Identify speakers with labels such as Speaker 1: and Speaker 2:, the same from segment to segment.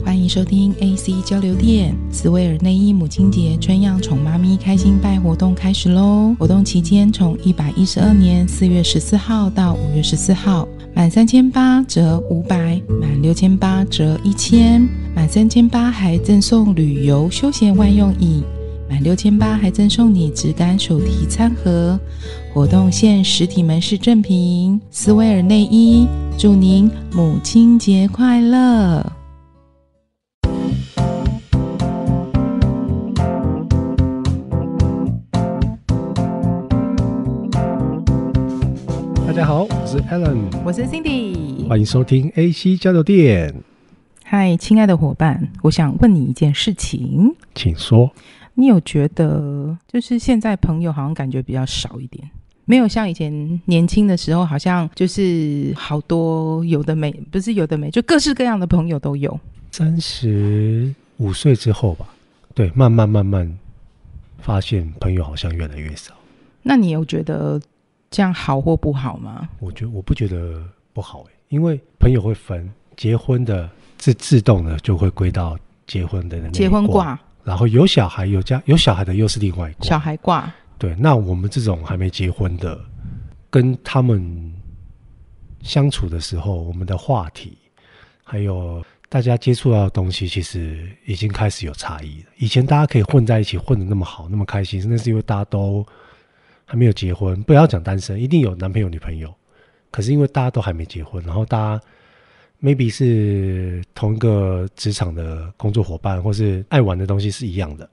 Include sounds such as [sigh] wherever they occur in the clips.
Speaker 1: 欢迎收听 AC 交流电斯威尔内衣母亲节春样宠妈咪开心拜活动开始喽！活动期间从一百一十二年四月十四号到五月十四号，满三千八折五百，满六千八折一千，满三千八还赠送旅游休闲万用椅，满六千八还赠送你质感手提餐盒。活动现实体门市正品斯威尔内衣，祝您母亲节快
Speaker 2: 乐！家好，我是 Alan，
Speaker 1: 我是 Cindy，
Speaker 2: 欢迎收听 AC 交流电。
Speaker 1: 嗨，亲爱的伙伴，我想问你一件事情，
Speaker 2: 请说。
Speaker 1: 你有觉得，就是现在朋友好像感觉比较少一点，没有像以前年轻的时候，好像就是好多有的没，不是有的没，就各式各样的朋友都有。
Speaker 2: 三十五岁之后吧，对，慢慢慢慢发现朋友好像越来越少。
Speaker 1: 那你有觉得？这样好或不好吗？
Speaker 2: 我觉得我不觉得不好，因为朋友会分，结婚的自自动的就会归到结婚的那结婚卦，然后有小孩有家有小孩的又是另外一卦，
Speaker 1: 小孩卦。
Speaker 2: 对，那我们这种还没结婚的，跟他们相处的时候，我们的话题还有大家接触到的东西，其实已经开始有差异了。以前大家可以混在一起，混的那么好，那么开心，那是因为大家都。还没有结婚，不要讲单身，一定有男朋友女朋友。可是因为大家都还没结婚，然后大家 maybe 是同一个职场的工作伙伴，或是爱玩的东西是一样的，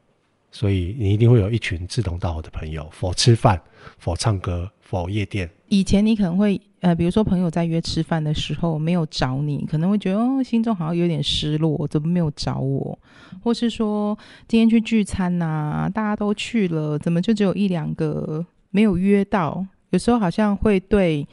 Speaker 2: 所以你一定会有一群志同道合的朋友，for 吃饭，for 唱歌，for 夜店。
Speaker 1: 以前你可能会呃，比如说朋友在约吃饭的时候没有找你，可能会觉得哦，心中好像有点失落，怎么没有找我？或是说今天去聚餐呐、啊，大家都去了，怎么就只有一两个？没有约到，有时候好像会对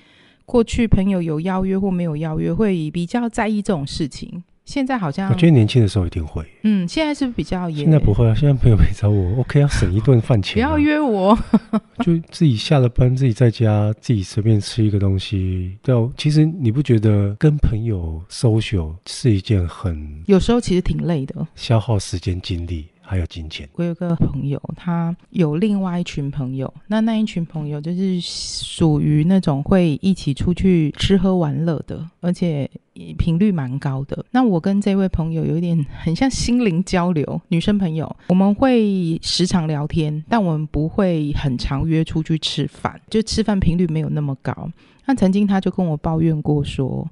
Speaker 1: 过去朋友有邀约或没有邀约，会比较在意这种事情。现在好像
Speaker 2: 我觉得年轻的时候一定会，
Speaker 1: 嗯，现在是不是比较严？
Speaker 2: 现在不会啊，现在朋友没找我，OK，要省一顿饭钱，啊，
Speaker 1: 不要约我，[laughs]
Speaker 2: 就自己下了班，自己在家，自己随便吃一个东西。对，其实你不觉得跟朋友 social 是一件很
Speaker 1: 有时候其实挺累的，
Speaker 2: 消耗时间精力。还有金钱。我有个
Speaker 1: 朋友，他有另外一群朋友，那那一群朋友就是属于那种会一起出去吃喝玩乐的，而且频率蛮高的。那我跟这位朋友有点很像心灵交流，女生朋友，我们会时常聊天，但我们不会很常约出去吃饭，就吃饭频率没有那么高。那曾经他就跟我抱怨过说，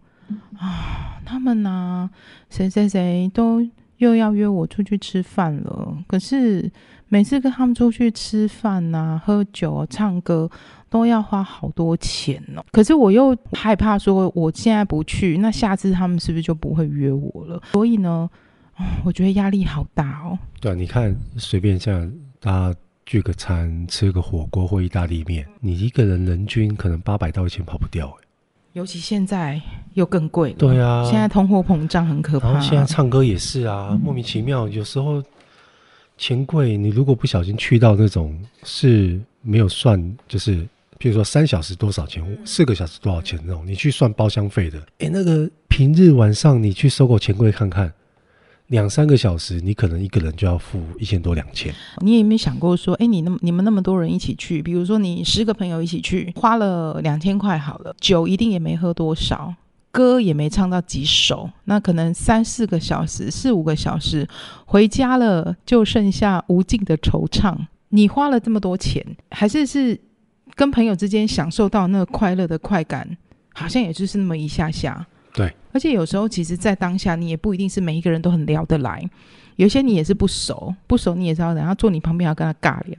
Speaker 1: 啊，他们呢、啊，谁谁谁都。又要约我出去吃饭了，可是每次跟他们出去吃饭啊、喝酒啊、唱歌，都要花好多钱哦。可是我又害怕说，我现在不去，那下次他们是不是就不会约我了？所以呢，我觉得压力好大哦。
Speaker 2: 对啊，你看，随便像大家聚个餐、吃个火锅或意大利面，你一个人人均可能八百到一千跑不掉。
Speaker 1: 尤其现在又更贵了。
Speaker 2: 对啊，
Speaker 1: 现在通货膨胀很可怕。
Speaker 2: 然后现在唱歌也是啊，嗯、莫名其妙，有时候钱贵，你如果不小心去到那种是没有算，就是譬如说三小时多少钱，四个小时多少钱那种，你去算包厢费的，哎，那个平日晚上你去搜狗钱柜看看。两三个小时，你可能一个人就要付一千多两千。
Speaker 1: 你有没有想过说，哎，你那么你们那么多人一起去，比如说你十个朋友一起去，花了两千块好了，酒一定也没喝多少，歌也没唱到几首，那可能三四个小时、四五个小时，回家了就剩下无尽的惆怅。你花了这么多钱，还是是跟朋友之间享受到那个快乐的快感，好像也就是那么一下下。
Speaker 2: 对，
Speaker 1: 而且有时候其实，在当下你也不一定是每一个人都很聊得来，有些你也是不熟，不熟你也知道，等下坐你旁边要跟他尬聊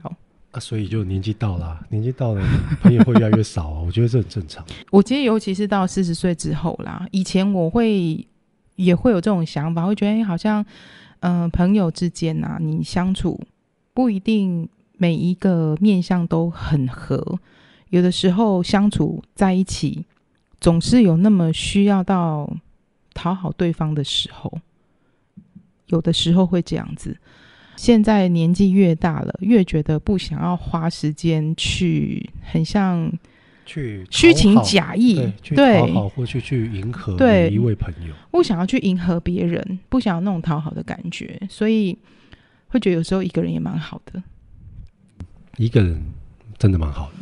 Speaker 2: 啊，所以就年纪到了，年纪到了，朋友会越来越少啊，我觉得这很正常。[laughs]
Speaker 1: 我觉得尤其是到四十岁之后啦，以前我会也会有这种想法，会觉得哎，好像嗯、呃，朋友之间啊，你相处不一定每一个面相都很合，有的时候相处在一起。总是有那么需要到讨好对方的时候，有的时候会这样子。现在年纪越大了，越觉得不想要花时间去很像
Speaker 2: 去
Speaker 1: 虚情假意，
Speaker 2: 对，去讨好或去去迎合
Speaker 1: 对
Speaker 2: 每一位朋友。
Speaker 1: 不想要去迎合别人，不想要那种讨好的感觉，所以会觉得有时候一个人也蛮好的。
Speaker 2: 一个人真的蛮好的，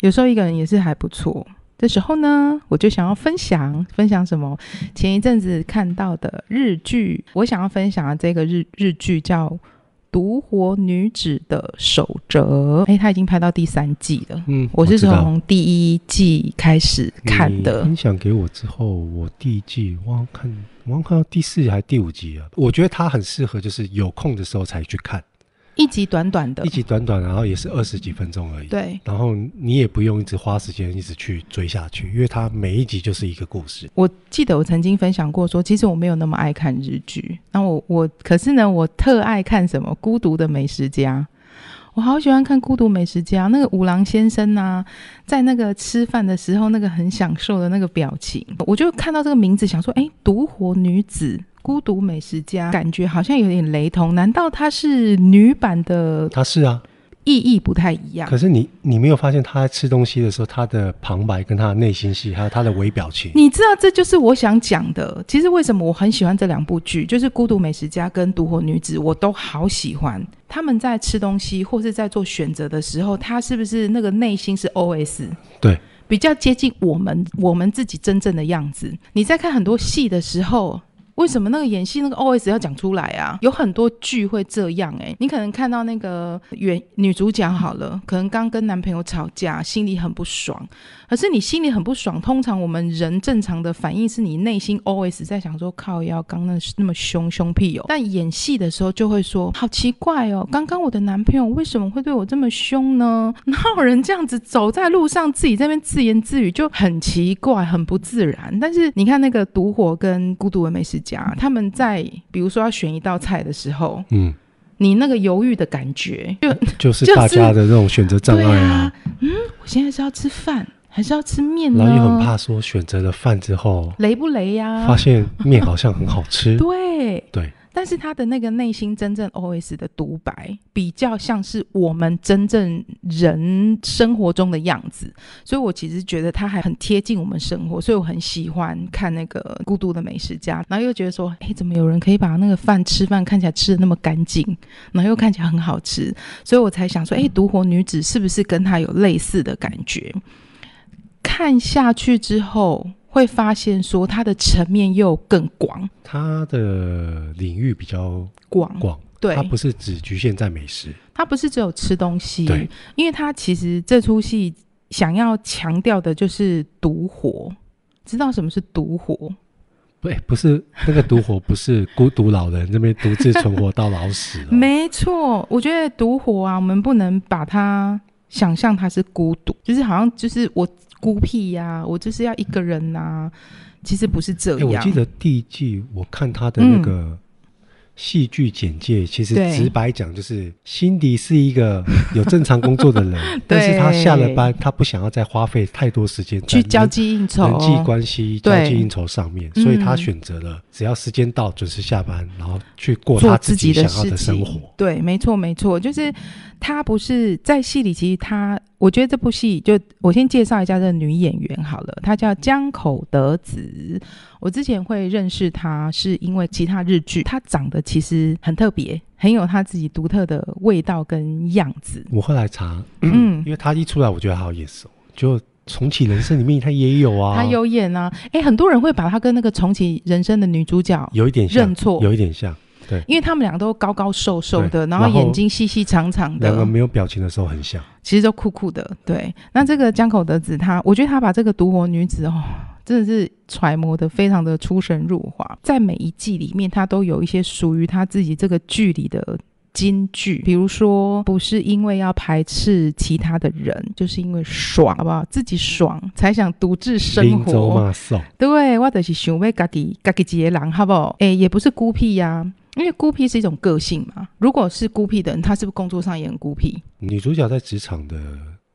Speaker 1: 有时候一个人也是还不错。这时候呢，我就想要分享分享什么？前一阵子看到的日剧，我想要分享的这个日日剧叫《独活女子的守则》。哎，他已经拍到第三季了。
Speaker 2: 嗯，
Speaker 1: 我是从第一季开始看的。
Speaker 2: 分享给我之后，我第一季我看，我看到第四还是第五集啊？我觉得它很适合，就是有空的时候才去看。
Speaker 1: 一集短短的，
Speaker 2: 一集短短，然后也是二十几分钟而已。
Speaker 1: 对，
Speaker 2: 然后你也不用一直花时间一直去追下去，因为它每一集就是一个故事。
Speaker 1: 我记得我曾经分享过说，其实我没有那么爱看日剧。那我我可是呢，我特爱看什么《孤独的美食家》。我好喜欢看《孤独美食家》，那个五郎先生啊，在那个吃饭的时候，那个很享受的那个表情，我就看到这个名字，想说，哎，独活女子。孤独美食家，感觉好像有点雷同。难道她是女版的？
Speaker 2: 她是啊，
Speaker 1: 意义不太一样。
Speaker 2: 可是你，你没有发现她在吃东西的时候，她的旁白跟她的内心戏，还有她的微表情。
Speaker 1: 你知道，这就是我想讲的。其实为什么我很喜欢这两部剧，就是《孤独美食家》跟《独活女子》，我都好喜欢。他们在吃东西或是在做选择的时候，他是不是那个内心是 OS？
Speaker 2: 对，
Speaker 1: 比较接近我们我们自己真正的样子。你在看很多戏的时候。为什么那个演戏那个 OS 要讲出来啊？有很多剧会这样哎、你可能看到那个原女主角好了，可能刚跟男朋友吵架，心里很不爽。可是你心里很不爽，通常我们人正常的反应是你内心 OS 在想说靠腰刚那那么凶凶屁哦。但演戏的时候就会说好奇怪哦，刚刚我的男朋友为什么会对我这么凶呢？哪有人这样子走在路上自己在那边自言自语就很奇怪，很不自然。但是你看那个独活跟孤独的美食家。他们在比如说要选一道菜的时候，嗯，你那个犹豫的感觉，就 [laughs]
Speaker 2: 就是大家的那种选择障碍啊，
Speaker 1: 啊。嗯，我现在是要吃饭还是要吃面呢？
Speaker 2: 然后又很怕说选择了饭之后
Speaker 1: 雷不雷呀？
Speaker 2: 发现面好像很好吃。
Speaker 1: 对 [laughs]
Speaker 2: 对。
Speaker 1: 但是他的那个内心真正 OS 的独白，比较像是我们真正人生活中的样子，所以我其实觉得他还很贴近我们生活，所以我很喜欢看那个《孤独的美食家》，然后又觉得说，哎，怎么有人可以把那个饭吃饭看起来吃得那么干净，然后又看起来很好吃，所以我才想说，哎，独活女子是不是跟他有类似的感觉？看下去之后。会发现说它的层面又更广，
Speaker 2: 它的领域比较广广，
Speaker 1: 对，
Speaker 2: 它不是只局限在美食，
Speaker 1: 它不是只有吃东西，
Speaker 2: 对，
Speaker 1: 因为它其实这出戏想要强调的就是独活，知道什么是独活？
Speaker 2: 不，不是那个独活，不是 [laughs] 孤独老人这边独自存活到老死，哦，
Speaker 1: 没错，我觉得独活啊，我们不能把它想象它是孤独，就是好像就是我。孤僻呀、啊，我就是要一个人呐、啊。其实不是这样。欸、
Speaker 2: 我记得第一季我看他的那个戏剧简介，嗯、其实直白讲就是，辛迪是一个 [laughs] 有正常工作的人，但是他下了班，他不想要再花费太多时间
Speaker 1: 去交际应酬、
Speaker 2: 人际关系、交际应酬上面，所以他选择了只要时间到准时下班，然后去过他自己想要的生活。
Speaker 1: 对，没错，没错，就是。他不是在戏里，其实她，我觉得这部戏就我先介绍一下这个女演员好了，她叫江口德子。我之前会认识她，是因为其他日剧，她长得其实很特别，很有她自己独特的味道跟样子。
Speaker 2: 我后来查，嗯，因为她一出来，我觉得好眼熟，就重启人生里面她也有啊，
Speaker 1: 她有演啊，哎，很多人会把她跟那个重启人生的女主角
Speaker 2: 有一点，
Speaker 1: 认错，
Speaker 2: 有一点像。对，
Speaker 1: 因为他们两个都高高瘦瘦的，然后眼睛细细长长的，
Speaker 2: 两个没有表情的时候很像，
Speaker 1: 其实都酷酷的。对，那这个江口德子，他我觉得他把这个独活女子哦，真的是揣摩的非常的出神入化，在每一季里面，他都有一些属于他自己这个剧里的金句，比如说不是因为要排斥其他的人，就是因为爽，好不好？自己爽才想独自生活。对，我就是想为自己自己一个人，好不好？哎，也不是孤僻呀、啊。因为孤僻是一种个性嘛，如果是孤僻的人，他是不是工作上也很孤僻？
Speaker 2: 女主角在职场的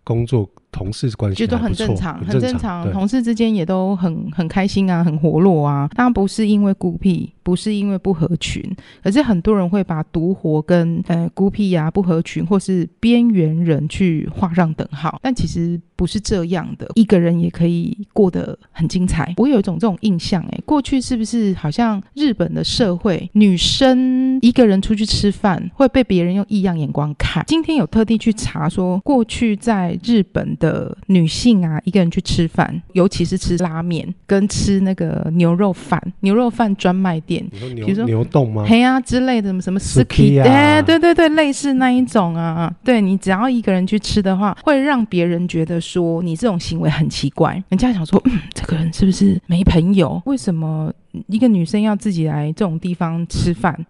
Speaker 2: 工作同事关系，
Speaker 1: 就都很正常，
Speaker 2: 很
Speaker 1: 正常，同事之间也都很很开心啊，很活络啊。当然不是因为孤僻，不是因为不合群，可是很多人会把独活跟呃孤僻呀、啊、不合群或是边缘人去画上等号，但其实不是这样的，一个人也可以过得很精彩。我有一种这种印象，哎，过去是不是好像日本的社会，女生一个人出去吃饭会被别人用异样眼光看？今天有特地去查说，过去在日本的女性啊，一个人去吃饭，尤其是吃拉面跟吃那个牛肉饭，牛肉饭专卖店，比如说
Speaker 2: 牛丼吗？
Speaker 1: 嘿啊之类的，什么什么 Suki，哎，对对对，类似那一种啊。对，你只要一个人去吃的话，会让别人觉得说你这种行为很奇怪，人家想说，嗯，这个人是不是没朋友？为什么一个女生要自己来这种地方吃饭？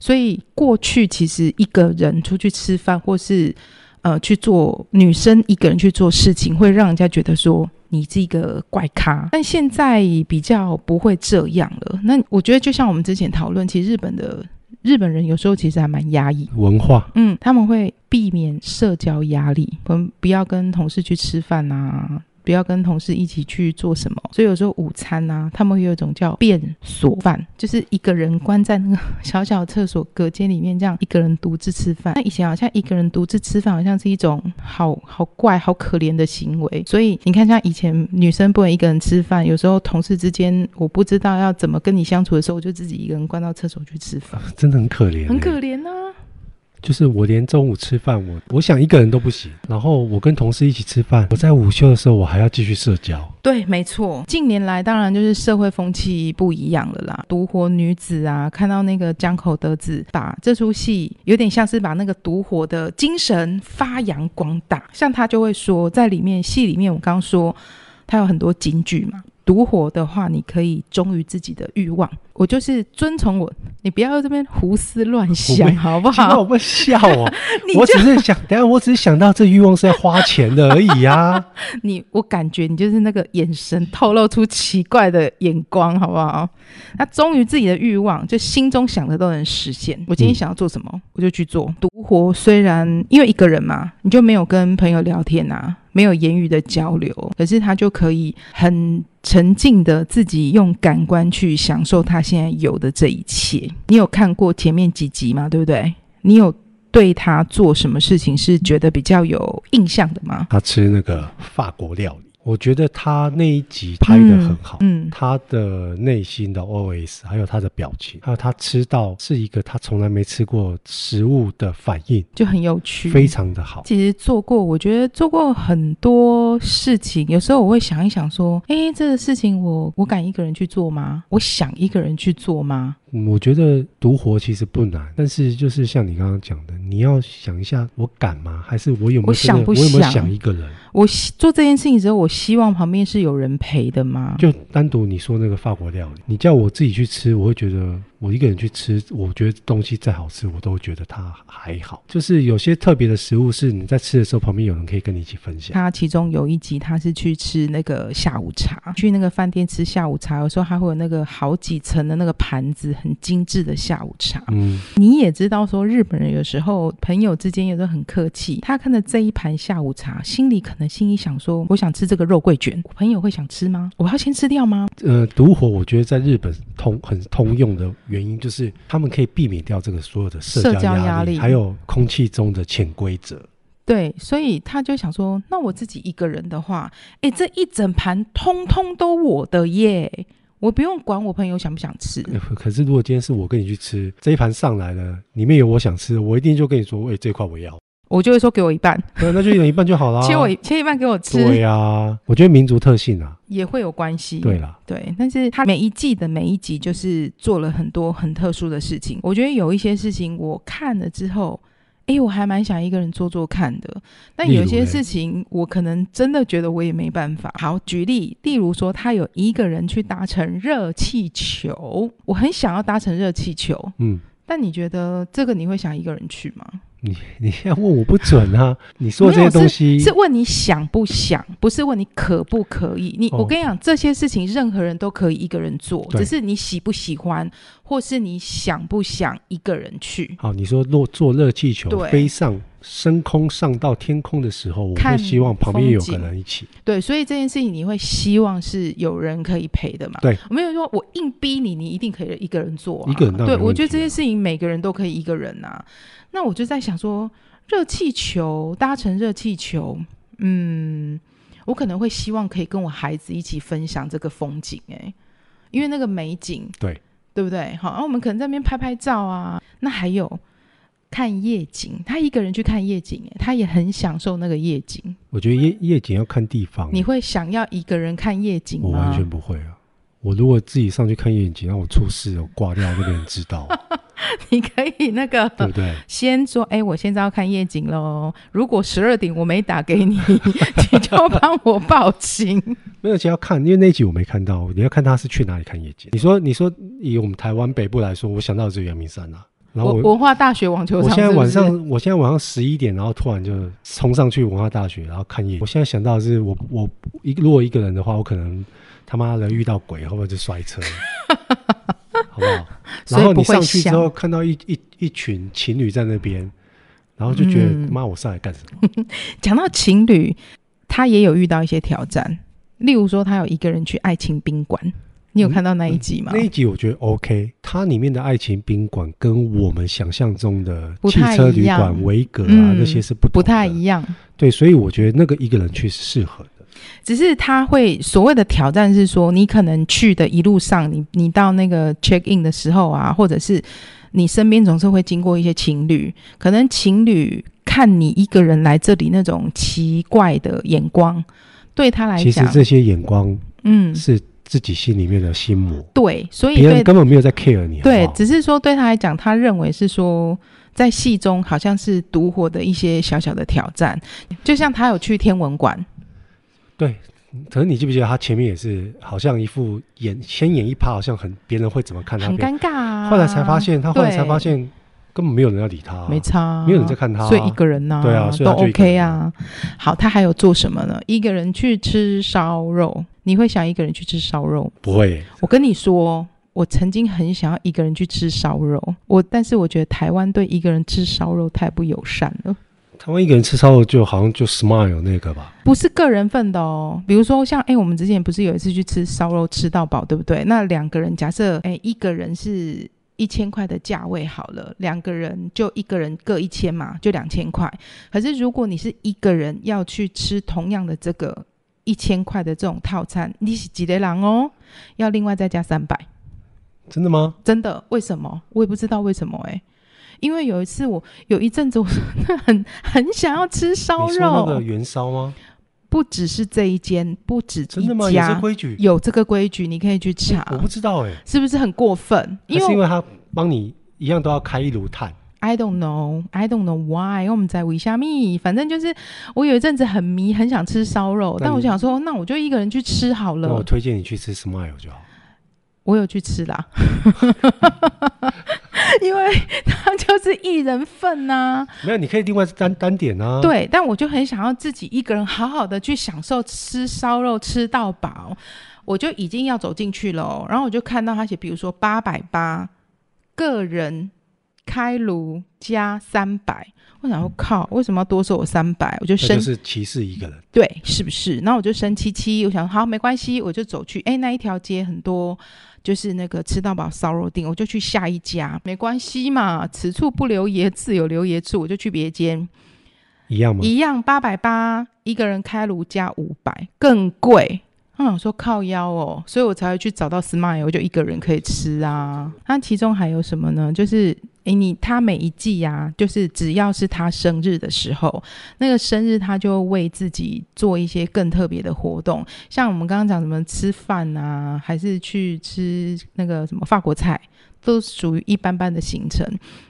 Speaker 1: 所以过去其实一个人出去吃饭，或是呃去做女生一个人去做事情，会让人家觉得说你是一个怪咖。但现在比较不会这样了。那我觉得就像我们之前讨论，其实日本的日本人有时候其实还蛮压抑
Speaker 2: 文化，
Speaker 1: 嗯，他们会避免社交压力，我们不要跟同事去吃饭啊。不要跟同事一起去做什么，所以有时候午餐啊，他们会有一种叫便所饭，就是一个人关在那个小小厕所隔间里面，这样一个人独自吃饭。那以前好像一个人独自吃饭，好像是一种好好怪、好可怜的行为。所以你看，像以前女生不能一个人吃饭，有时候同事之间我不知道要怎么跟你相处的时候，我就自己一个人关到厕所去吃饭，
Speaker 2: 真的很可怜，
Speaker 1: 很可怜啊。
Speaker 2: 就是我连中午吃饭，我我想一个人都不行。然后我跟同事一起吃饭，我在午休的时候，我还要继续社交。
Speaker 1: 对，没错。近年来，当然就是社会风气不一样了啦。独活女子啊，看到那个江口德子把这出戏，有点像是把那个独活的精神发扬光大。像他就会说，在里面戏里面，我刚刚说他有很多金句嘛。独活的话，你可以忠于自己的欲望。我就是遵从我，你不要在这边胡思乱想，好不好？
Speaker 2: 我不笑哦，[laughs] 就我只是想，等下我只是想到这欲望是要花钱的而已呀、啊。[laughs]
Speaker 1: 你，我感觉你就是那个眼神透露出奇怪的眼光，好不好？那忠于自己的欲望，就心中想的都能实现。我今天想要做什么，嗯、我就去做。独活虽然因为一个人嘛，你就没有跟朋友聊天啊。没有言语的交流，可是他就可以很沉静的自己用感官去享受他现在有的这一切。你有看过前面几集吗？对不对？你有对他做什么事情是觉得比较有印象的吗？
Speaker 2: 他吃那个法国料理。我觉得他那一集拍的很好，嗯，嗯，他的内心的 OS，还有他的表情，还有他吃到是一个他从来没吃过食物的反应，
Speaker 1: 就很有趣，
Speaker 2: 非常的好。
Speaker 1: 其实做过，我觉得做过很多事情，有时候我会想一想，说，哎，这个事情我我敢一个人去做吗？我想一个人去做吗？
Speaker 2: 嗯，我觉得独活其实不难，但是就是像你刚刚讲的，你要想一下，我敢吗？还是我有没有？
Speaker 1: 我想不想？
Speaker 2: 我有没有想一个人？
Speaker 1: 我做这件事情时候，我希望旁边是有人陪的吗？
Speaker 2: 就单独你说那个法国料理，你叫我自己去吃，我会觉得。我一个人去吃，我觉得东西再好吃，我都会觉得它还好。就是有些特别的食物，是你在吃的时候，旁边有人可以跟你一起分享。
Speaker 1: 他其中有一集，他是去吃那个下午茶，去那个饭店吃下午茶，有时候还会有那个好几层的那个盘子，很精致的下午茶。嗯，你也知道说日本人有时候朋友之间有时候很客气，他看到这一盘下午茶，心里可能心里想说，我想吃这个肉桂卷，我朋友会想吃吗？我要先吃掉吗？
Speaker 2: 呃，独火我觉得在日本通很通用的。原因就是他们可以避免掉这个所有的社交压力，还有空气中的潜规则。
Speaker 1: 对，所以他就想说，那我自己一个人的话，哎，这一整盘通通都我的耶，我不用管我朋友想不想吃。
Speaker 2: 可是如果今天是我跟你去吃，这一盘上来了，里面有我想吃的，我一定就跟你说，哎，这块我要。
Speaker 1: 我就会说给我一半，[laughs]
Speaker 2: 对，那就一人一半就好了。
Speaker 1: 切我切一半给我吃。
Speaker 2: 对呀、啊，我觉得民族特性啊
Speaker 1: 也会有关系。
Speaker 2: 对啦，
Speaker 1: 对，但是他每一季的每一集就是做了很多很特殊的事情。我觉得有一些事情我看了之后，哎，我还蛮想一个人做做看的。但有些事情我可能真的觉得我也没办法。好，举例，例如说他有一个人去搭乘热气球，我很想要搭乘热气球。嗯，但你觉得这个你会想一个人去吗？
Speaker 2: 你 [laughs] 你要问我不准啊！你说这些东西
Speaker 1: 是，是问你想不想，不是问你可不可以。你、哦、我跟你讲，这些事情任何人都可以一个人做，只是你喜不喜欢，或是你想不想一个人去。
Speaker 2: 好，你说坐坐热气球对飞上升空上到天空的时候，我会希望旁边有个人一起。
Speaker 1: 对，所以这件事情你会希望是有人可以陪的嘛？
Speaker 2: 对，
Speaker 1: 我没有说我硬逼你，你一定可以一个人做、啊。
Speaker 2: 一个人、啊、
Speaker 1: 对，我觉得这件事情每个人都可以一个人呐、啊。那我就在想说，热气球搭乘热气球，嗯，我可能会希望可以跟我孩子一起分享这个风景、欸，哎，因为那个美景，
Speaker 2: 对，
Speaker 1: 对不对？好，然后我们可能在那边拍拍照啊。那还有。看夜景，他一个人去看夜景，他也很享受那个夜景。
Speaker 2: 我觉得夜夜景要看地方。
Speaker 1: 你会想要一个人看夜景吗？
Speaker 2: 我完全不会啊！我如果自己上去看夜景，让我出事，我挂掉，那个人知道。[laughs]
Speaker 1: 你可以那个
Speaker 2: 对不对？
Speaker 1: 先说，哎，我现在要看夜景喽。如果十二点我没打给你，[laughs] 你就帮我报警。
Speaker 2: 没有，其实要看，因为那一集我没看到。你要看他是去哪里看夜景。你说，你说以我们台湾北部来说，我想到的是阳明山啊。然后我
Speaker 1: 文化大学网球场是是，
Speaker 2: 我现在晚上，我现在晚上十一点，然后突然就冲上去文化大学，然后看夜景。我现在想到的是我，我我一如果一个人的话，我可能他妈的遇到鬼，会不会就摔车，[laughs] 好不好？然后你上去之后，看到一一一群情侣在那边，然后就觉得妈、嗯，我上来干什么？[laughs]
Speaker 1: 讲到情侣，他也有遇到一些挑战，例如说，他有一个人去爱情宾馆。你有看到那一集
Speaker 2: 吗？那一集我觉得 OK，它里面的爱情宾馆跟我们想象中的汽车旅馆、维格啊、嗯、那些是不
Speaker 1: 不太一样。
Speaker 2: 对，所以我觉得那个一个人去是适合的。
Speaker 1: 只是他会所谓的挑战是说，你可能去的一路上，你你到那个 check in 的时候啊，或者是你身边总是会经过一些情侣，可能情侣看你一个人来这里那种奇怪的眼光，对他来讲，
Speaker 2: 其实这些眼光，
Speaker 1: 嗯，
Speaker 2: 是。自己心里面的心魔，
Speaker 1: 对，所以
Speaker 2: 别人根本没有在 care 你好好，
Speaker 1: 对，只是说对他来讲，他认为是说在戏中好像是独活的一些小小的挑战，就像他有去天文馆，
Speaker 2: 对，可是你记不记得他前面也是好像一副演先演一趴，好像很别人会怎么看他，
Speaker 1: 很尴尬啊，
Speaker 2: 后来才发现，他后来才发现。根本没有人要理他，
Speaker 1: 没差，
Speaker 2: 没有人在看他，
Speaker 1: 所以一个人呐，
Speaker 2: 对啊，
Speaker 1: 都 OK 啊。好，他还有做什么呢？一个人去吃烧肉，你会想一个人去吃烧肉？
Speaker 2: 不会。
Speaker 1: 我跟你说，我曾经很想要一个人去吃烧肉，我但是我觉得台湾对一个人吃烧肉太不友善了。
Speaker 2: 台湾一个人吃烧肉就好像就 smile 那个吧？
Speaker 1: 不是个人份的哦。比如说像哎，我们之前不是有一次去吃烧肉吃到饱，对不对？那两个人假设哎，一个人是。一千块的价位好了，两个人就一个人各一千嘛，就两千块。可是如果你是一个人要去吃同样的这个一千块的这种套餐，你是几个人哦？要另外再加三百。
Speaker 2: 真的吗？
Speaker 1: 真的？为什么？我也不知道为什么哎、欸。因为有一次我有一阵子我 [laughs] 很很想要吃烧肉。
Speaker 2: 那个元烧吗？
Speaker 1: 不只是这一间，不止一家，
Speaker 2: 真的吗？有这规矩？
Speaker 1: 有这个规矩，你可以去查。
Speaker 2: 欸、我不知道哎、欸，
Speaker 1: 是不是很过分？因为是
Speaker 2: 因为他帮你一样都要开一炉炭。
Speaker 1: I don't know, I don't know why。我们在为虾米？反正就是我有一阵子很迷，很想吃烧肉，但我想说，那我就一个人去吃好了。
Speaker 2: 那我推荐你去吃 Smile 就好。
Speaker 1: 我有去吃啦。[laughs] [laughs] 因为他就是一人份呐、啊，
Speaker 2: 没有，你可以另外单单点啊。
Speaker 1: 对，但我就很想要自己一个人好好的去享受吃烧肉吃到饱，我就已经要走进去了。然后我就看到他写，比如说八百八个人开炉加三百，我想要靠，为什么要多收我三百？我就生
Speaker 2: 就是歧视一个人，
Speaker 1: 对，是不是？然后我就生七七，我想好没关系，我就走去，哎，那一条街很多。就是那个吃到饱烧肉店，我就去下一家，没关系嘛，此处不留爷，自有留爷处，我就去别间，
Speaker 2: 一样吗？
Speaker 1: 一样八百八一个人开炉加五百，更贵。他想说靠腰哦，所以我才会去找到 Smile，我就一个人可以吃啊。那其中还有什么呢？就是。哎，你他每一季呀、啊，就是只要是他生日的时候，那个生日他就为自己做一些更特别的活动，像我们刚刚讲什么吃饭啊，还是去吃那个什么法国菜，都属于一般般的行程。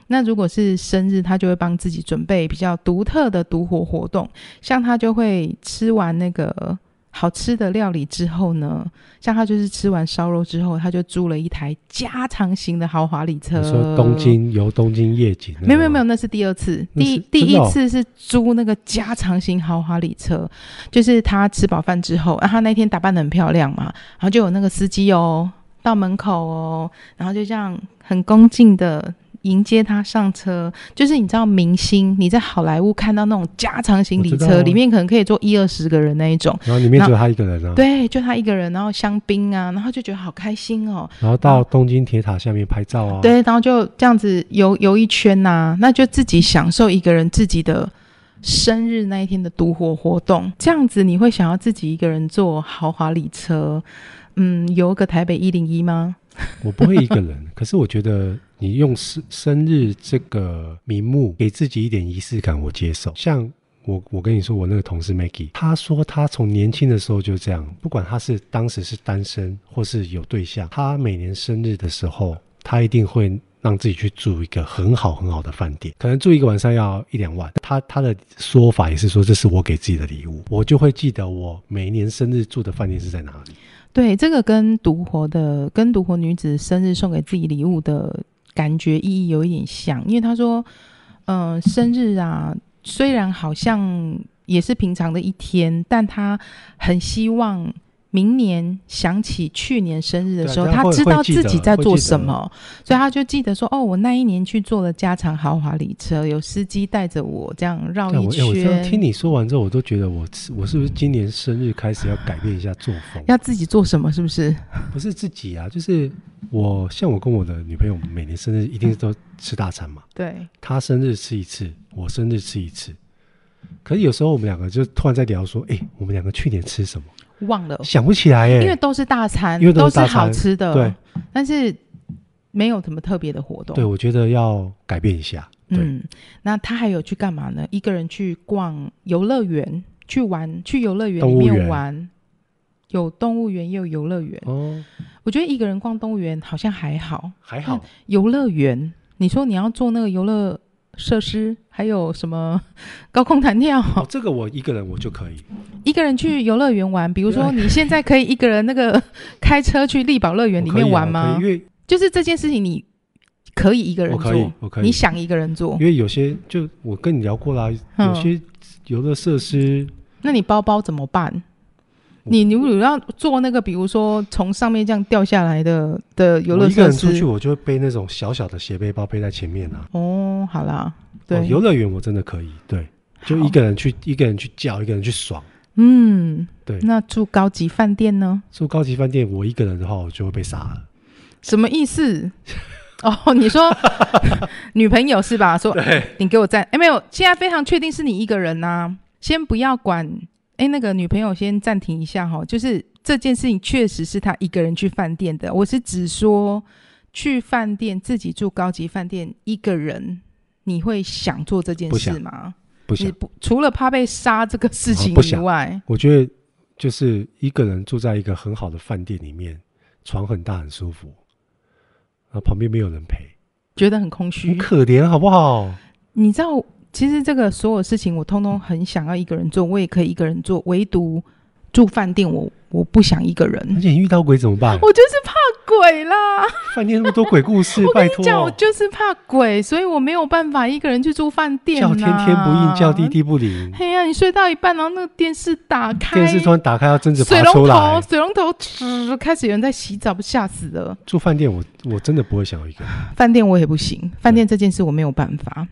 Speaker 1: 那如果是生日，他就会帮自己准备比较独特的独活活动，像他就会吃完那个。好吃的料理之后呢，像他就是吃完烧肉之后，他就租了一台加长型的豪华礼
Speaker 2: 车。说东京游东京夜景？
Speaker 1: 没有没有没有，那是第二次。第第一次是租那个加长型豪华礼车，就是他吃饱饭之后，然后他那天打扮得很漂亮嘛，然后就有那个司机哦到门口哦，然后就这样很恭敬的。迎接他上车，就是你知道明星你在好莱坞看到那种加长行李车，里面可能可以坐一二十个人那一种，
Speaker 2: 然后里面只有他一个人啊，
Speaker 1: 对，就他一个人，然后香槟啊，然后就觉得好开心哦，
Speaker 2: 然后到东京铁塔下面拍照啊，
Speaker 1: 对，然后就这样子游游一圈呐、啊，那就自己享受一个人自己的生日那一天的独活活动，这样子你会想要自己一个人坐豪华礼车，嗯，游个台北一零一吗？[laughs]
Speaker 2: 我不会一个人，可是我觉得你用生生日这个名目给自己一点仪式感，我接受。像我，我跟你说，我那个同事 Maggie，他说他从年轻的时候就这样，不管他是当时是单身或是有对象，他每年生日的时候，他一定会让自己去住一个很好很好的饭店，可能住一个晚上要一两万。他他的说法也是说，这是我给自己的礼物，我就会记得我每年生日住的饭店是在哪里。
Speaker 1: 对，这个跟独活的跟独活女子生日送给自己礼物的感觉意义有一点像，因为他说，嗯、生日啊，虽然好像也是平常的一天，但他很希望。明年想起去年生日的时候，他知道自己在做什么，所以他就记得说：“哦，我那一年去坐了加长豪华礼车，有司机带着我这样绕一圈。”
Speaker 2: 听你说完之后，我都觉得我我是不是今年生日开始要改变一下作风？
Speaker 1: 要自己做什么？是不是？
Speaker 2: 不是自己啊，就是我像我跟我的女朋友每年生日一定都吃大餐嘛。
Speaker 1: 对，
Speaker 2: 她生日吃一次，我生日吃一次。可是有时候我们两个就突然在聊说：“哎，我们两个去年吃什么？”
Speaker 1: 忘了，
Speaker 2: 想不起来耶，
Speaker 1: 因为都是大餐，
Speaker 2: 因为都是，
Speaker 1: 都是好吃的，
Speaker 2: 对，
Speaker 1: 但是没有什么特别的活动。
Speaker 2: 对，我觉得要改变一下。
Speaker 1: 嗯，那他还有去干嘛呢？一个人去逛游乐园，去玩，去游乐园里面玩，有动物园，也有游乐园。哦，我觉得一个人逛动物园好像还好，
Speaker 2: 还好。
Speaker 1: 游乐园，你说你要做那个游乐。设施还有什么 [laughs] 高空弹跳？
Speaker 2: 哦，这个我一个人我就可以
Speaker 1: 一个人去游乐园玩。比如说，你现在可以一个人那个 [laughs] 开车去力宝乐园里面玩
Speaker 2: 吗？因为
Speaker 1: 就是这件事情，你可以一个人做，
Speaker 2: 我可以，我可以，
Speaker 1: 你想一个人做。
Speaker 2: 因为有些就我跟你聊过啦，有些游乐设施，嗯，
Speaker 1: 那你包包怎么办？你如果要做那个，比如说从上面这样掉下来的的游乐设施，我一个人
Speaker 2: 出去，我就会背那种小小的斜背包背在前面啊。
Speaker 1: 哦，好啦，对，
Speaker 2: 游乐园我真的可以，对，就一个人去，一个人去叫，一个人去爽。
Speaker 1: 嗯，
Speaker 2: 对。
Speaker 1: 那住高级饭店呢？
Speaker 2: 住高级饭店，我一个人的话，我就会被杀了。
Speaker 1: 什么意思？哦，你说 [laughs] 女朋友是吧？
Speaker 2: 说，
Speaker 1: 你给我站。哎，没有，现在非常确定是你一个人呐、啊。先不要管。哎，那个女朋友先暂停一下哈，就是这件事情确实是他一个人去饭店的。我是只说去饭店自己住高级饭店一个人，你会想做这件事吗？
Speaker 2: 不想，不想，
Speaker 1: 除了怕被杀这个事情以外，
Speaker 2: 哦，我觉得就是一个人住在一个很好的饭店里面，床很大很舒服，然后旁边没有人陪，
Speaker 1: 觉得很空虚，
Speaker 2: 很可怜，好不好？
Speaker 1: 你知道。其实这个所有事情，我通通很想要一个人做，我也可以一个人做，唯独住饭店我，我我不想一个人。
Speaker 2: 而且你遇到鬼怎么办？
Speaker 1: 我就是怕鬼啦！
Speaker 2: 饭店那么多鬼故事，[laughs] 拜托，
Speaker 1: 我就是怕鬼，所以我没有办法一个人去住饭店。
Speaker 2: 叫天天不应，叫地地不灵。
Speaker 1: 嘿呀、啊，你睡到一半，然后那个电视打开，
Speaker 2: 电视突然打开，要贞子爬出来，
Speaker 1: 水龙头，水龙头吱，开始有人在洗澡，不吓死了。
Speaker 2: 住饭店我，我我真的不会想要一个人。
Speaker 1: 饭店我也不行，饭店这件事我没有办法。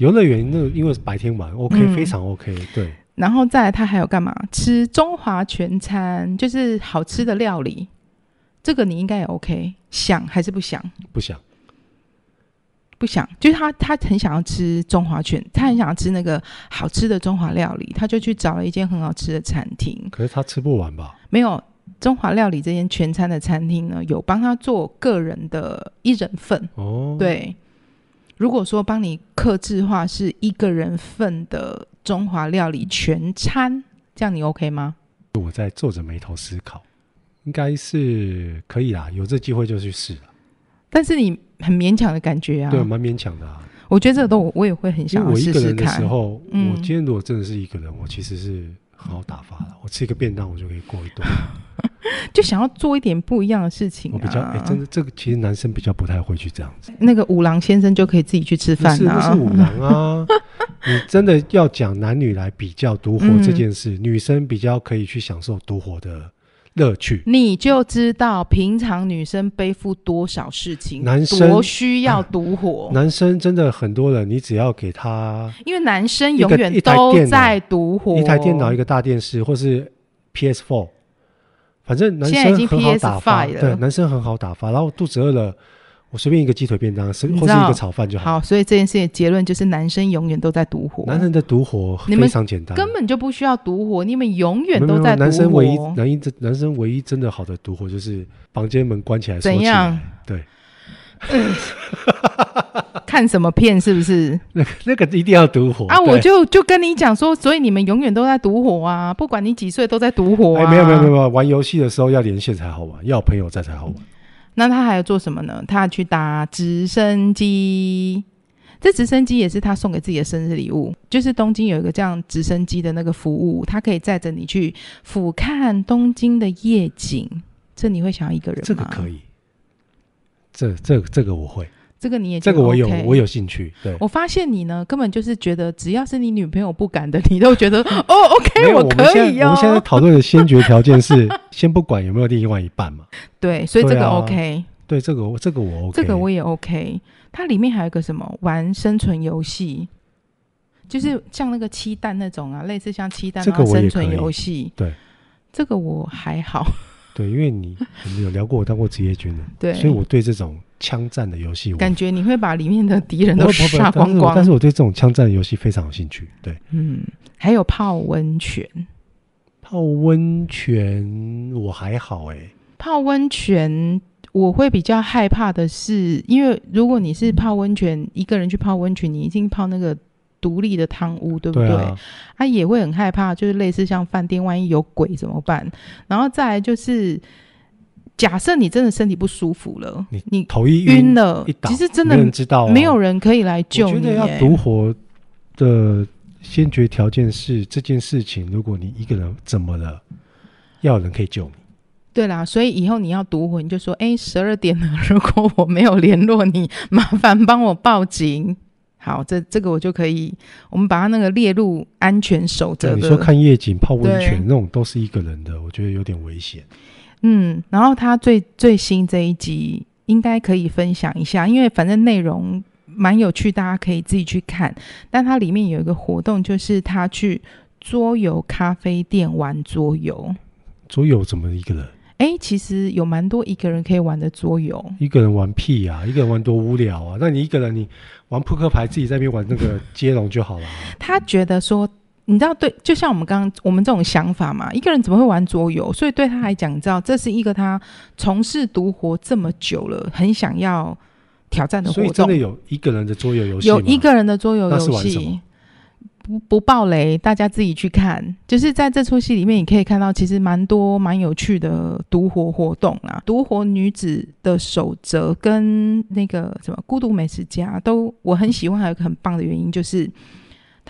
Speaker 2: 游乐园那因为是白天玩，OK，嗯，非常 OK，对。
Speaker 1: 然后再来，他还有干嘛？吃中华全餐，就是好吃的料理。这个你应该也 OK，想还是不想？
Speaker 2: 不想，
Speaker 1: 不想。就是他，他很想要吃中华全，他很想要吃那个好吃的中华料理，他就去找了一间很好吃的餐厅。
Speaker 2: 可是他吃不完吧？
Speaker 1: 没有，中华料理这间全餐的餐厅呢，有帮他做个人的一人份。哦，对。如果说帮你克制化是一个人份的中华料理全餐，这样你 OK 吗？
Speaker 2: 我在皱着眉头思考，应该是可以啦，有这机会就去试了。
Speaker 1: 但是你很勉强的感觉啊？
Speaker 2: 对，蛮勉强的啊。
Speaker 1: 我觉得这个都我也会很想试试看。
Speaker 2: 我一个人的时候，嗯，我今天如果真的是一个人，我其实是很好打发的。我吃一个便当，我就可以过一顿。[laughs]
Speaker 1: 就想要做一点不一样的事情、啊。
Speaker 2: 我比较哎、欸，真的，这个其实男生比较不太会去这样子。
Speaker 1: 那个五郎先生就可以自己去吃饭了、啊。
Speaker 2: 不是，不是五郎啊！你真的要讲男女来比较独活这件事、嗯，女生比较可以去享受独活的乐趣，
Speaker 1: 你就知道平常女生背负多少事情，
Speaker 2: 男生
Speaker 1: 多需要独活。
Speaker 2: 啊。男生真的很多人，你只要给他，
Speaker 1: 因为男生永远都在独活，
Speaker 2: 一台电脑、一个大电视，或是 PS Four，反正男生很好打发。对，男生很好打发。然后肚子饿了。我随便一个鸡腿便当，或是一个炒饭就好。
Speaker 1: 好，所以这件事情结论就是，男生永远都在独活。
Speaker 2: 男人的独活非常简单，
Speaker 1: 根本就不需要独活，你们永远都在独活。
Speaker 2: 男生唯一、男一、男生唯一真的好的独活，就是房间门关起来，
Speaker 1: 怎样？
Speaker 2: 对。[laughs]
Speaker 1: 看什么片？是不是？
Speaker 2: 那个、那个一定要独活
Speaker 1: 啊！我就就跟你讲说，所以你们永远都在独活啊！不管你几岁，都在独活啊！
Speaker 2: 哎，没有没有没有，玩游戏的时候要连线才好玩，要有朋友在才好玩。
Speaker 1: 那他还要做什么呢？他要去搭直升机，这直升机也是他送给自己的生日礼物。就是东京有一个这样直升机的那个服务，他可以载着你去俯瞰东京的夜景。这你会想要一个人吗？
Speaker 2: 这个可以，这这这个我会。
Speaker 1: 这个你也、
Speaker 2: 这个我有我有兴趣。对，
Speaker 1: 我发现你呢，根本就是觉得只要是你女朋友不敢的，你都觉得 [laughs] 哦，OK，我可以哦。
Speaker 2: 我们现在 [laughs] 讨论的先决条件是，先不管有没有另外一半嘛。[laughs]
Speaker 1: 对，所以这个 OK。
Speaker 2: 对，这个这个我 OK，
Speaker 1: 这个我也 OK。它里面还有一个什么玩生存游戏，就是像那个七蛋那种啊，类似像漆弹的生存游戏。
Speaker 2: 对，
Speaker 1: 这个我还好。
Speaker 2: 对，因为你 [laughs] 我们有聊过，我当过职业军人，
Speaker 1: 对，
Speaker 2: 所以我对这种。枪战的游戏，
Speaker 1: 感觉你会把里面的敌人都杀光光。
Speaker 2: 但是我对这种枪战的游戏非常有兴趣。对，
Speaker 1: 嗯，还有泡温泉。
Speaker 2: 泡温泉我还好哎、欸。
Speaker 1: 泡温泉我会比较害怕的是，因为如果你是泡温泉、嗯、一个人去泡温泉，你一定泡那个独立的汤屋，对不对？他、啊啊、也会很害怕，就是类似像饭店，万一有鬼怎么办？然后再来就是。假设你真的身体不舒服了，你你头一晕了，其实真的没人知道，没有人可以来救你。我觉得
Speaker 2: 要独活的先决条件是这件事情，如果你一个人怎么了，要有人可以救你。
Speaker 1: 对啦，所以以后你要独活，你就说：哎，十二点了，如果我没有联络你，麻烦帮我报警。好，这这个我就可以，我们把它那个列入安全守则。
Speaker 2: 你说看夜景、泡温泉那种都是一个人的，我觉得有点危险。
Speaker 1: 嗯，然后他最最新这一集应该可以分享一下，因为反正内容蛮有趣，大家可以自己去看。但它里面有一个活动，就是他去桌游咖啡店玩桌游。
Speaker 2: 桌游怎么一个人？
Speaker 1: 哎，其实有蛮多一个人可以玩的桌游。一个
Speaker 2: 人玩屁呀、啊！一个人玩多无聊啊！那你一个人你玩扑克牌，自己在那边玩那个 [laughs] 接龙就好了。
Speaker 1: 他觉得说。你知道，对，就像我们刚刚我们这种想法嘛，一个人怎么会玩桌游？所以对他来讲，你知道，这是一个他从事独活这么久了，很想要挑战的活动。所以
Speaker 2: 真的有一个人的桌游游戏？
Speaker 1: 有一个人的桌游游戏，不不爆雷，大家自己去看。就是在这出戏里面，你可以看到其实蛮多蛮有趣的独活活动啊。独活女子的守则跟那个什么孤独美食家都我很喜欢，还有一个很棒的原因就是。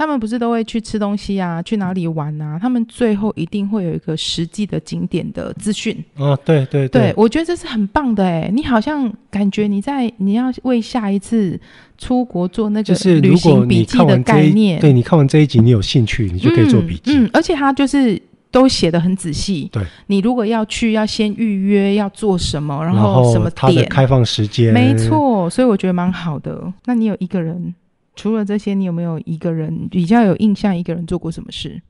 Speaker 1: 他们不是都会去吃东西啊，去哪里玩啊？他们最后一定会有一个实际的景点的资讯。
Speaker 2: 哦，对对
Speaker 1: 对，对，我觉得这是很棒的哎！你好像感觉你在你要为下一次出国做那个旅行笔记的概念。
Speaker 2: 对，你看完这一集，你有兴趣，你就可以做笔记。
Speaker 1: 嗯，嗯，而且他就是都写的很仔细。
Speaker 2: 对，
Speaker 1: 你如果要去，要先预约，要做什么，然后什么点，
Speaker 2: 它的开放时间，
Speaker 1: 没错。所以我觉得蛮好的。那你有一个人？除了这些，你有没有一个人比较有印象？一个人做过什么事？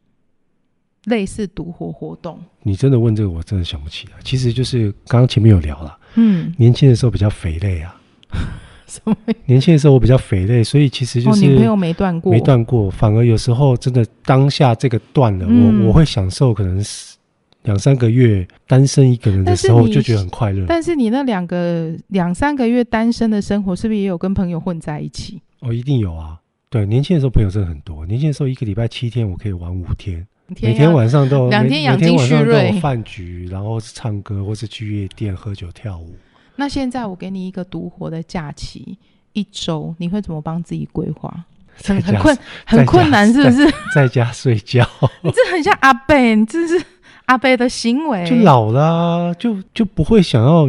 Speaker 1: 类似独活活动？
Speaker 2: 你真的问这个，我真的想不起来。其实就是刚刚前面有聊了，
Speaker 1: 嗯，
Speaker 2: 年轻的时候比较肥累啊。[laughs]
Speaker 1: 什么？
Speaker 2: 年轻的时候我比较肥累，所以其实就是
Speaker 1: 女朋友没断过，
Speaker 2: 没断过。反而有时候真的当下这个断了，嗯、我我会享受可能是两三个月单身一个人的时候就觉得很快乐。
Speaker 1: 但是你那两个两三个月单身的生活，是不是也有跟朋友混在一起？
Speaker 2: 哦，一定有啊！对，年轻的时候朋友真的很多。年轻的时候一个礼拜七天，我可以玩五天，天每天晚上都
Speaker 1: 两天养精蓄锐，
Speaker 2: 每天晚上都有饭局，然后是唱歌，或是去夜店喝酒跳舞。
Speaker 1: 那现在我给你一个独活的假期一周，你会怎么帮自己规划？很很困，很困难，是不是？[laughs]
Speaker 2: 在家睡觉。[laughs]
Speaker 1: 你这很像阿贝，你这是阿贝的行为。
Speaker 2: 就老了，就就不会想要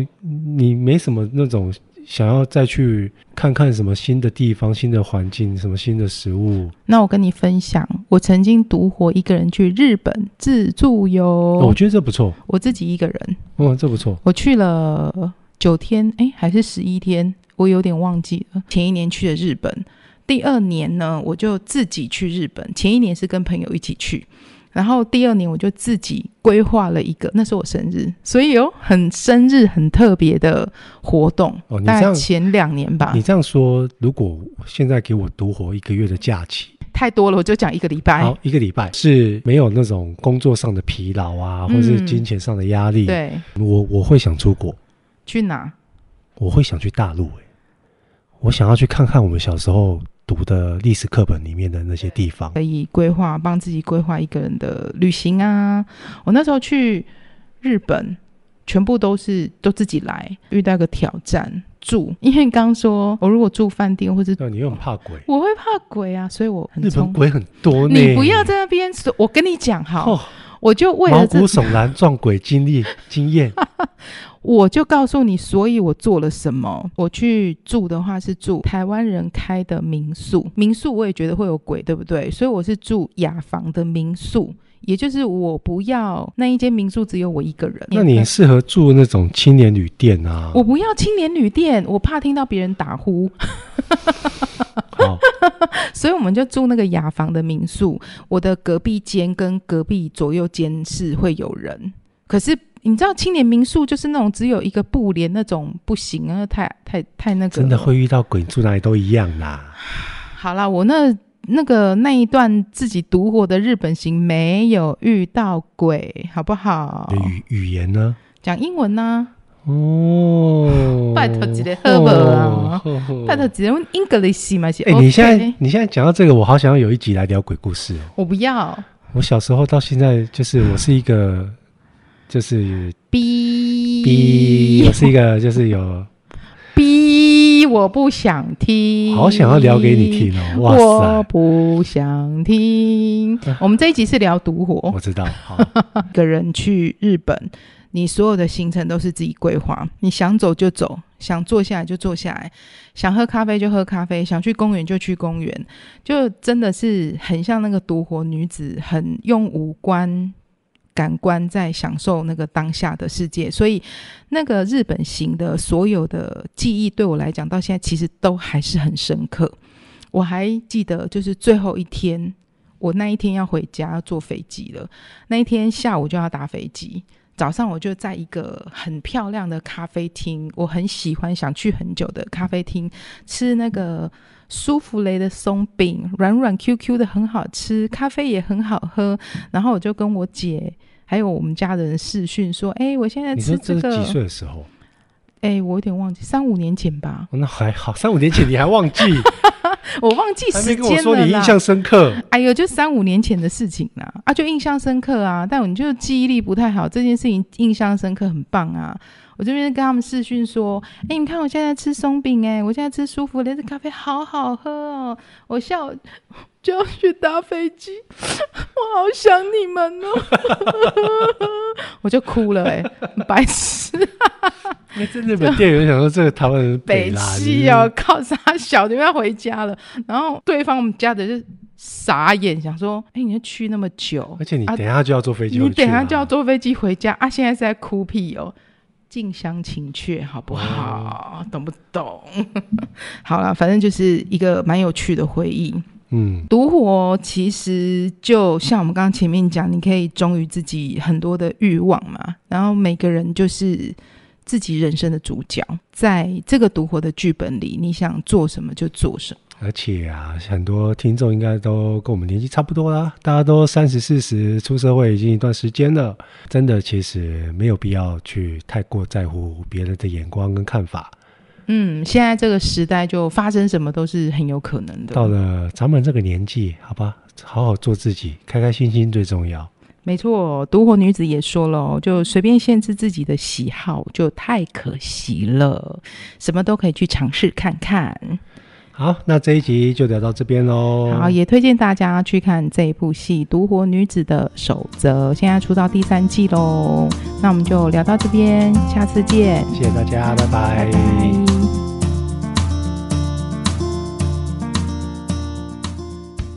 Speaker 2: 你没什么那种。想要再去看看什么新的地方、新的环境、什么新的食物。
Speaker 1: 那我跟你分享，我曾经独活一个人去日本自助游。
Speaker 2: 哦，我觉得这不错。
Speaker 1: 我自己一个人。
Speaker 2: 嗯，这不错。
Speaker 1: 我去了九天，哎，还是十一天，我有点忘记了。前一年去的日本，第二年呢，我就自己去日本。前一年是跟朋友一起去。然后第二年我就自己规划了一个，那是我生日，所以有很生日很特别的活动。哦，你这样，前两年吧。
Speaker 2: 你这样说，如果现在给我独活一个月的假期，
Speaker 1: 太多了，我就讲一个礼拜。
Speaker 2: 好，一个礼拜是没有那种工作上的疲劳啊，或是金钱上的压力。
Speaker 1: 嗯、对，
Speaker 2: 我我会想出国。
Speaker 1: 去哪？
Speaker 2: 我会想去大陆、欸。我想要去看看我们小时候。读的历史课本里面的那些地方，
Speaker 1: 可以规划帮自己规划一个人的旅行啊。我那时候去日本，全部都是都自己来，遇到一个挑战住，因为刚说我如果住饭店或者，
Speaker 2: 你又很怕鬼，
Speaker 1: 我会怕鬼啊，所以我很
Speaker 2: 日本鬼很多，
Speaker 1: 你不要在那边，我跟你讲哈。哦。我就为了
Speaker 2: 毛骨悚然撞鬼经历经验，[laughs]
Speaker 1: 我就告诉你，所以我做了什么。我去住的话是住台湾人开的民宿，民宿我也觉得会有鬼，对不对？所以我是住雅房的民宿，也就是我不要那一间民宿只有我一个人。
Speaker 2: 那你适合住那种青年旅店啊？
Speaker 1: 我不要青年旅店，我怕听到别人打呼。[laughs] 好 [laughs] 所以我们就住那个雅房的民宿，我的隔壁间跟隔壁左右间是会有人，可是你知道青年民宿就是那种只有一个布帘那种不行啊，太太太那个，
Speaker 2: 真的会遇到鬼，住哪里都一样啦。
Speaker 1: 好啦，我那那个那一段自己独活的日本行没有遇到鬼，好不好？
Speaker 2: 语语言呢？
Speaker 1: 讲英文呢、啊？
Speaker 2: 哦，
Speaker 1: 拜托几个好不好啊？拜托几个 English 嘛是？哎，
Speaker 2: 你现在你现在讲到这个，我好想要有一集来聊鬼故事哦。
Speaker 1: 我不要。
Speaker 2: 我小时候到现在，就是我是一个，就是
Speaker 1: 逼
Speaker 2: 逼，我是一个，就是有
Speaker 1: 逼，我不想听，
Speaker 2: 好想要聊给你听哦。哇塞，
Speaker 1: 我不想听。[laughs] 我们这一集是聊独活，
Speaker 2: 我知道。好，
Speaker 1: 一 [laughs] 个人去日本。你所有的行程都是自己规划，你想走就走，想坐下来就坐下来，想喝咖啡就喝咖啡，想去公园就去公园，就真的是很像那个独活女子，很用五官感官在享受那个当下的世界。所以那个日本行的所有的记忆，对我来讲到现在其实都还是很深刻。我还记得，就是最后一天，我那一天要回家要坐飞机了，那一天下午就要打飞机。早上我就在一个很漂亮的咖啡厅，我很喜欢想去很久的咖啡厅吃那个舒芙蕾的松饼，软软 Q Q 的，很好吃，咖啡也很好喝。然后我就跟我姐还有我们家的人视讯说：“哎、欸，我现在吃这个。”
Speaker 2: 几岁的时候？
Speaker 1: 哎、欸，我有点忘记，三五年前吧。
Speaker 2: 那还好，三五年前你还忘记？[laughs]
Speaker 1: 我忘记时间了。还没跟我说
Speaker 2: 你印象深刻。
Speaker 1: 哎呦，就三五年前的事情啦，啊，就印象深刻啊。但你就记忆力不太好，这件事情印象深刻很棒啊。我这边跟他们视讯说，哎、欸，你看我现在吃松饼，哎，我现在吃舒芙蕾的咖啡，好好喝哦。我下午就要去搭飞机，[laughs] 我好想你们哦。[laughs] 我就哭了、欸，哎，白痴。
Speaker 2: 那在日本店员想说，这个台湾人
Speaker 1: 北气哦，靠啥小的要回家了。然后对方我们家的就傻眼，想说，哎、欸，你要去那么久，
Speaker 2: 而且你等一下就要坐飞机、啊，
Speaker 1: 你等一下就要坐飞机回家啊！现在是在哭屁哦，近乡情怯好不好？哦、懂不懂？[laughs] 好了，反正就是一个蛮有趣的回忆。嗯，独活其实就像我们刚刚前面讲，你可以忠于自己很多的欲望嘛。然后每个人就是。自己人生的主角，在这个独活的剧本里，你想做什么就做什么。
Speaker 2: 而且啊，很多听众应该都跟我们年纪差不多啦，大家都三十四十出社会已经一段时间了，真的其实没有必要去太过在乎别人的眼光跟看法。
Speaker 1: 嗯，现在这个时代就发生什么都是很有可能的。
Speaker 2: 到了咱们这个年纪，好吧，好好做自己，开开心心最重要。
Speaker 1: 没错，独活女子也说了，就随便限制自己的喜好，就太可惜了。什么都可以去尝试看看。
Speaker 2: 好，那这一集就聊到这边喽。
Speaker 1: 好，也推荐大家去看这一部戏《独活女子的守则》，现在出到第三季喽。那我们就聊到这边，下次见。
Speaker 2: 谢谢大家，拜拜。拜拜。